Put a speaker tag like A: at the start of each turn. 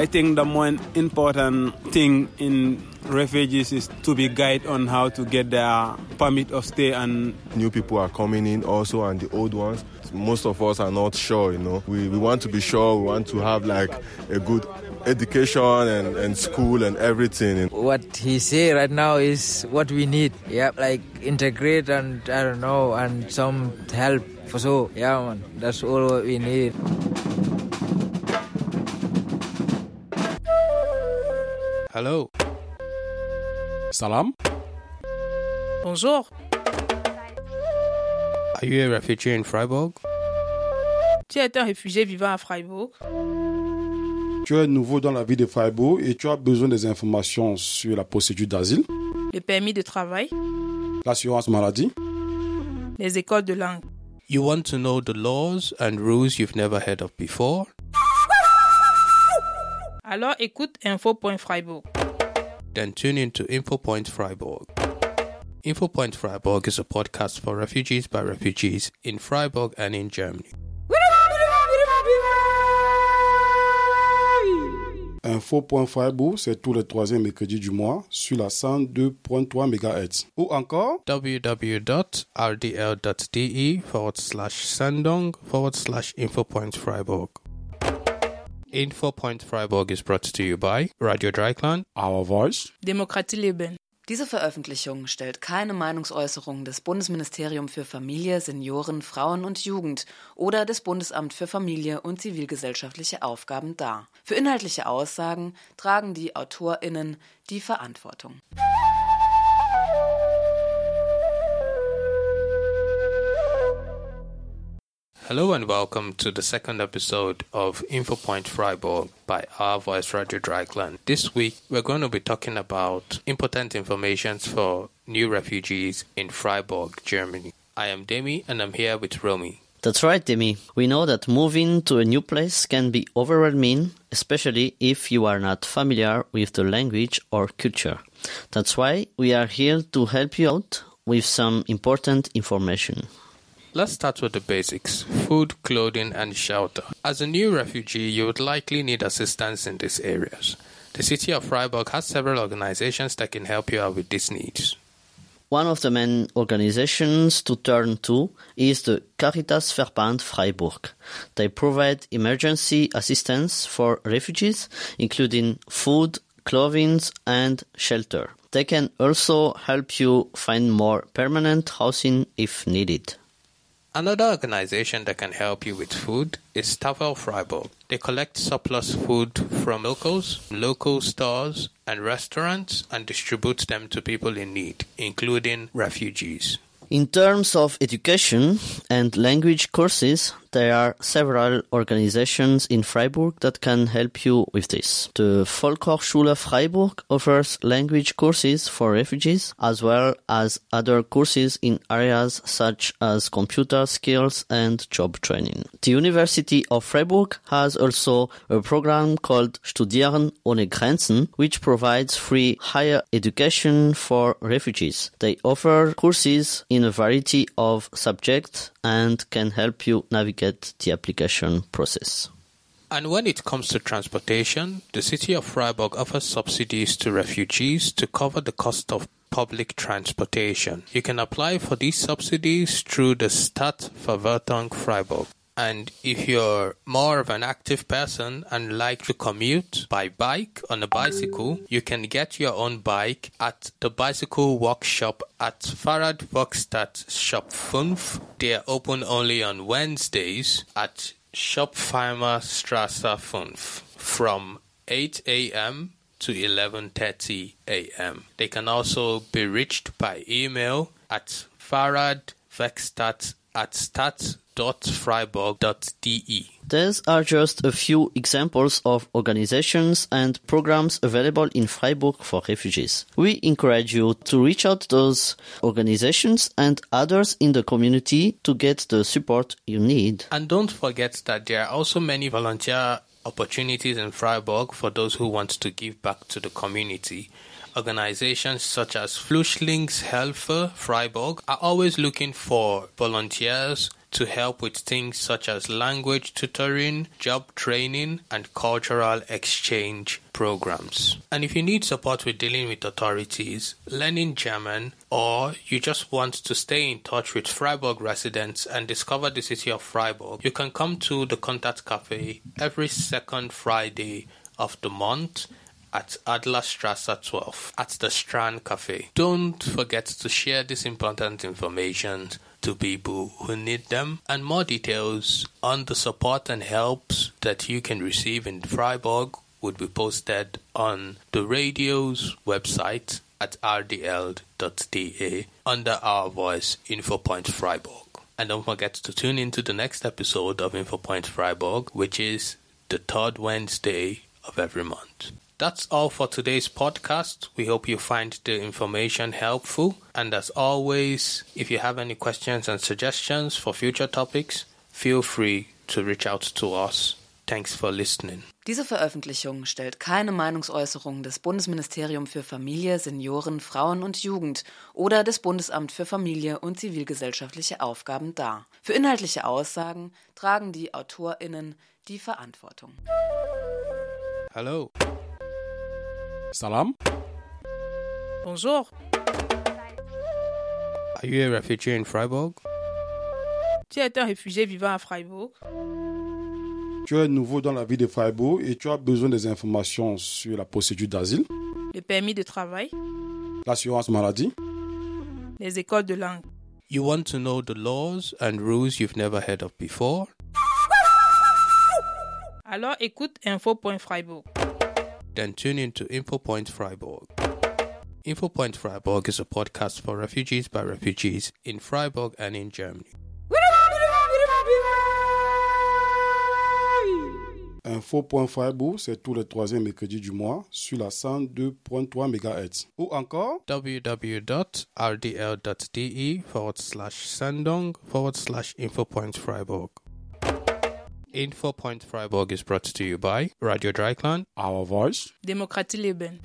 A: I think the more important thing in refugees is to be guided on how to get their permit of stay and
B: new people are coming in also and the old ones. Most of us are not sure you know. We, we want to be sure we want to have like a good education and, and school and everything.
C: What he say right now is what we need. Yeah like integrate and i don't know and some help. For so yeah man that's all we need
D: hello. Salam.
E: Bonjour.
D: Are you a refugee in freiburg?
E: Tu es un réfugié vivant à freiburg?
F: Tu es nouveau dans la ville de Freiburg et tu as besoin des informations sur la procédure d'asile,
E: le permis de travail,
F: l'assurance maladie,
E: les écoles de langue?
D: You want to know the laws and rules you've never heard of before?
E: Alors écoute Info.Freiburg.
D: Then tune in to Infopoint Freiburg. Infopoint Freiburg is a podcast for refugees by refugees in Freiburg and in Germany.
F: Info.Freiburg, c'est tous les troisièmes mercredis du mois sur la 102.3 MHz. Ou encore
D: www.rdl.de forward slash sendong forward slash infopoint Freiburg. Infopoint Freiburg is brought to you by Radio Dreikland,
F: Our Voice,
E: Demokratie Leben.
G: Diese Veröffentlichung stellt keine Meinungsäußerung des Bundesministerium für Familie, Senioren, Frauen und Jugend oder des Bundesamt für Familie und zivilgesellschaftliche Aufgaben dar. Für inhaltliche Aussagen tragen die AutorInnen die Verantwortung.
D: Hello and welcome to the second episode of InfoPoint Freiburg by Our Voice Radio Dreyeckland. This week we're going to be talking about important information for new refugees in Freiburg, Germany. I am Demi and I'm here with Romy.
H: That's right, Demi. We know that moving to a new place can be overwhelming, especially if you are not familiar with the language or culture. That's why we are here to help you out with some important information.
D: Let's start with the basics food, clothing, and shelter. As a new refugee, you would likely need assistance in these areas. The city of Freiburg has several organizations that can help you out with these needs.
H: One of the main organizations to turn to is the Caritas Verband Freiburg. They provide emergency assistance for refugees, including food, clothing, and shelter. They can also help you find more permanent housing if needed.
D: Another organization that can help you with food is Tafel Freiburg. They collect surplus food from locals, local stores, and restaurants and distribute them to people in need, including refugees.
H: In terms of education and language courses, there are several organizations in Freiburg that can help you with this. The Volkshochschule Freiburg offers language courses for refugees as well as other courses in areas such as computer skills and job training. The University of Freiburg has also a program called Studieren ohne Grenzen, which provides free higher education for refugees. They offer courses in a variety of subjects and can help you navigate the application process.
D: And when it comes to transportation, the city of Freiburg offers subsidies to refugees to cover the cost of public transportation. You can apply for these subsidies through the Stadtverwaltung Freiburg. And if you're more of an active person and like to commute by bike on a bicycle, you can get your own bike at the bicycle workshop at Farad Fahrradwerkstatt Shop 5. They are open only on Wednesdays at Schopfheimer Strasse 5 from 8 a.m. to 11:30 a.m. They can also be reached by email at fahrradwerkstatt at stadt.freiburg.de.
H: These are just a few examples of organizations and programs available in Freiburg for refugees. We encourage you to reach out to those organizations and others in the community to get the support you need.
D: And don't forget that there are also many volunteer opportunities in Freiburg for those who want to give back to the community. Organizations such as Flüchtlingshilfe Freiburg are always looking for volunteers to help with things such as language tutoring, job training, and cultural exchange programs. And if you need support with dealing with authorities, learning German, or you just want to stay in touch with Freiburg residents and discover the city of Freiburg, you can come to the Contact Cafe every second Friday of the month at Adlerstrasse 12 at the Strand Cafe. Don't forget to share this important information to people who need them and more details on the support and helps that you can receive in Freiburg would be posted on the radio's website at rdl.de under our voice InfoPoint Freiburg. And don't forget to tune into the next episode of InfoPoint Freiburg, which is the third Wednesday of every month. That's all for today's podcast. We hope you find the information helpful. And as always, if you have any questions and suggestions for future topics, feel free to reach out to us. Thanks for listening.
G: Diese Veröffentlichung stellt keine Meinungsäußerung des Bundesministerium für Familie, Senioren, Frauen und Jugend oder des Bundesamt für Familie und zivilgesellschaftliche Aufgaben dar. Für inhaltliche Aussagen tragen die AutorInnen die Verantwortung.
D: Hello.
F: Salam.
E: Bonjour.
D: Are you a refugee in Freiburg?
E: Tu es un réfugié vivant à Freiburg?
F: Tu es nouveau dans la ville de Freiburg et tu as besoin des informations sur la procédure d'asile,
E: Le permis de travail?
F: l'assurance maladie,
E: Les écoles de langue?
D: You want to know the laws and rules you've never heard of before?
E: Alors écoute info.freiburg.
D: Then tune in to InfoPoint Freiburg. InfoPoint Freiburg is a podcast for refugees by refugees in Freiburg and in Germany.
F: Info.Freiburg, c'est tous les troisièmes mercredis du mois sur la 102.3 MHz. Ou encore,
D: www.rdl.de forward slash sendung forward slash InfoPoint Freiburg. InfoPoint Freiburg is brought to you by Radio Dreyeckland
F: Our Voice,
E: Demokratie Leben.